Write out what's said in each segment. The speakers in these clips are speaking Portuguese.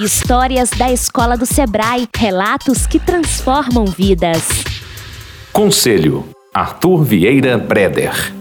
Histórias da Escola do Sebrae, relatos que transformam vidas. Conselho: Arthur Vieira Breder.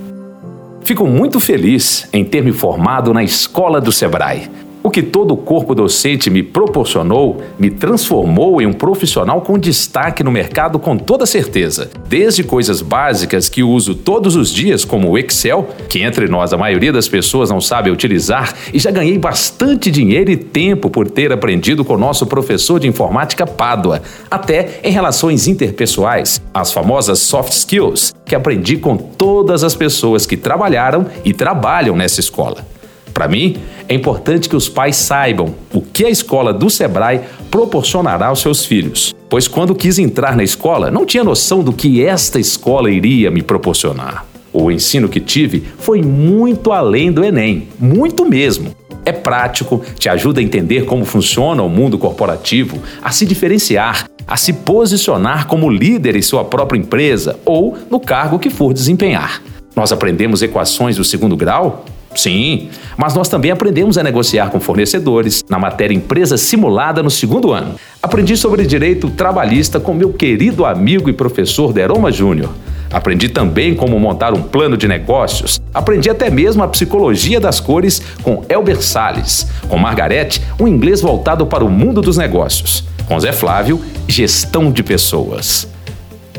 Fico muito feliz em ter me formado na Escola do Sebrae o que todo o corpo docente me proporcionou me transformou em um profissional com destaque no mercado com toda certeza. Desde coisas básicas que uso todos os dias, como o Excel, que entre nós a maioria das pessoas não sabe utilizar, e já ganhei bastante dinheiro e tempo por ter aprendido com nosso professor de informática Pádua, até em relações interpessoais, as famosas soft skills, que aprendi com todas as pessoas que trabalharam e trabalham nessa escola. Para mim, é importante que os pais saibam o que a escola do Sebrae proporcionará aos seus filhos, pois quando quis entrar na escola, não tinha noção do que esta escola iria me proporcionar. O ensino que tive foi muito além do Enem, muito mesmo. É prático, te ajuda a entender como funciona o mundo corporativo, a se diferenciar, a se posicionar como líder em sua própria empresa ou no cargo que for desempenhar. Nós aprendemos equações do segundo grau? Sim, mas nós também aprendemos a negociar com fornecedores na matéria Empresa Simulada no segundo ano. Aprendi sobre direito trabalhista com meu querido amigo e professor Deroma Júnior. Aprendi também como montar um plano de negócios. Aprendi até mesmo a psicologia das cores com Elber Salles. Com Margarete, um inglês voltado para o mundo dos negócios. Com Zé Flávio, gestão de pessoas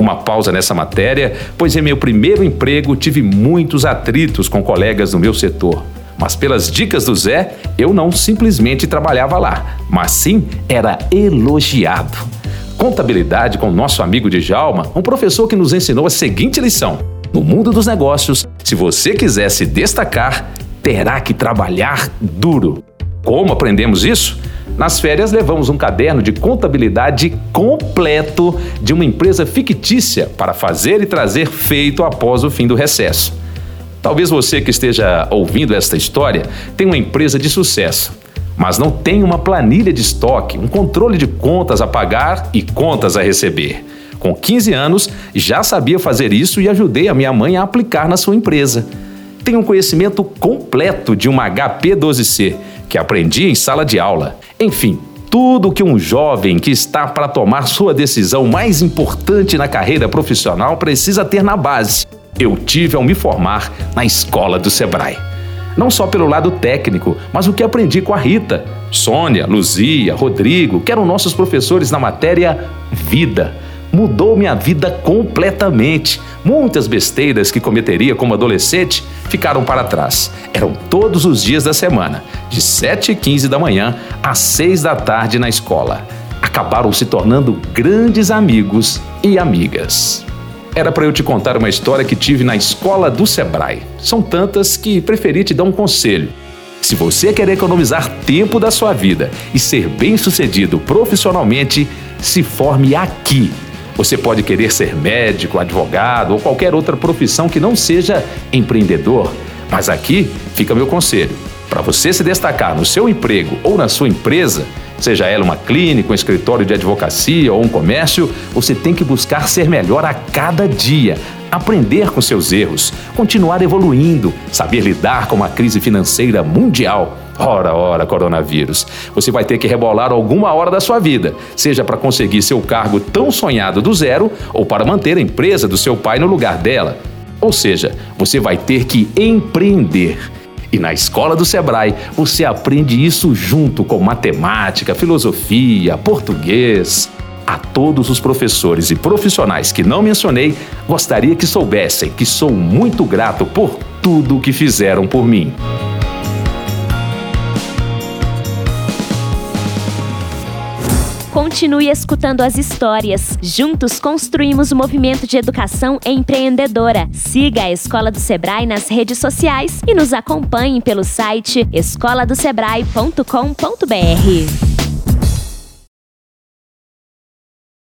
uma pausa nessa matéria, pois em meu primeiro emprego tive muitos atritos com colegas do meu setor. Mas pelas dicas do Zé, eu não simplesmente trabalhava lá, mas sim era elogiado. Contabilidade com nosso amigo Djalma, um professor que nos ensinou a seguinte lição: no mundo dos negócios, se você quiser se destacar, terá que trabalhar duro. Como aprendemos isso? Nas férias, levamos um caderno de contabilidade completo de uma empresa fictícia para fazer e trazer feito após o fim do recesso. Talvez você que esteja ouvindo esta história tenha uma empresa de sucesso, mas não tem uma planilha de estoque, um controle de contas a pagar e contas a receber. Com 15 anos, já sabia fazer isso e ajudei a minha mãe a aplicar na sua empresa. Tenho um conhecimento completo de uma HP 12C que aprendi em sala de aula. Enfim, tudo que um jovem que está para tomar sua decisão mais importante na carreira profissional precisa ter na base. Eu tive ao me formar na escola do Sebrae. Não só pelo lado técnico, mas o que aprendi com a Rita, Sônia, Luzia, Rodrigo, que eram nossos professores na matéria Vida mudou minha vida completamente. Muitas besteiras que cometeria como adolescente ficaram para trás. Eram todos os dias da semana, de 7 e 15 da manhã às 6 da tarde na escola. Acabaram se tornando grandes amigos e amigas. Era para eu te contar uma história que tive na escola do Sebrae. São tantas que preferi te dar um conselho. Se você quer economizar tempo da sua vida e ser bem-sucedido profissionalmente, se forme aqui você pode querer ser médico, advogado ou qualquer outra profissão que não seja empreendedor, mas aqui fica meu conselho. Para você se destacar no seu emprego ou na sua empresa, seja ela uma clínica, um escritório de advocacia ou um comércio, você tem que buscar ser melhor a cada dia, aprender com seus erros, continuar evoluindo, saber lidar com uma crise financeira mundial Ora, ora, coronavírus. Você vai ter que rebolar alguma hora da sua vida, seja para conseguir seu cargo tão sonhado do zero ou para manter a empresa do seu pai no lugar dela. Ou seja, você vai ter que empreender. E na escola do Sebrae, você aprende isso junto com matemática, filosofia, português. A todos os professores e profissionais que não mencionei, gostaria que soubessem que sou muito grato por tudo o que fizeram por mim. Continue escutando as histórias. Juntos construímos o movimento de educação empreendedora. Siga a Escola do Sebrae nas redes sociais e nos acompanhe pelo site escoladosebrae.com.br.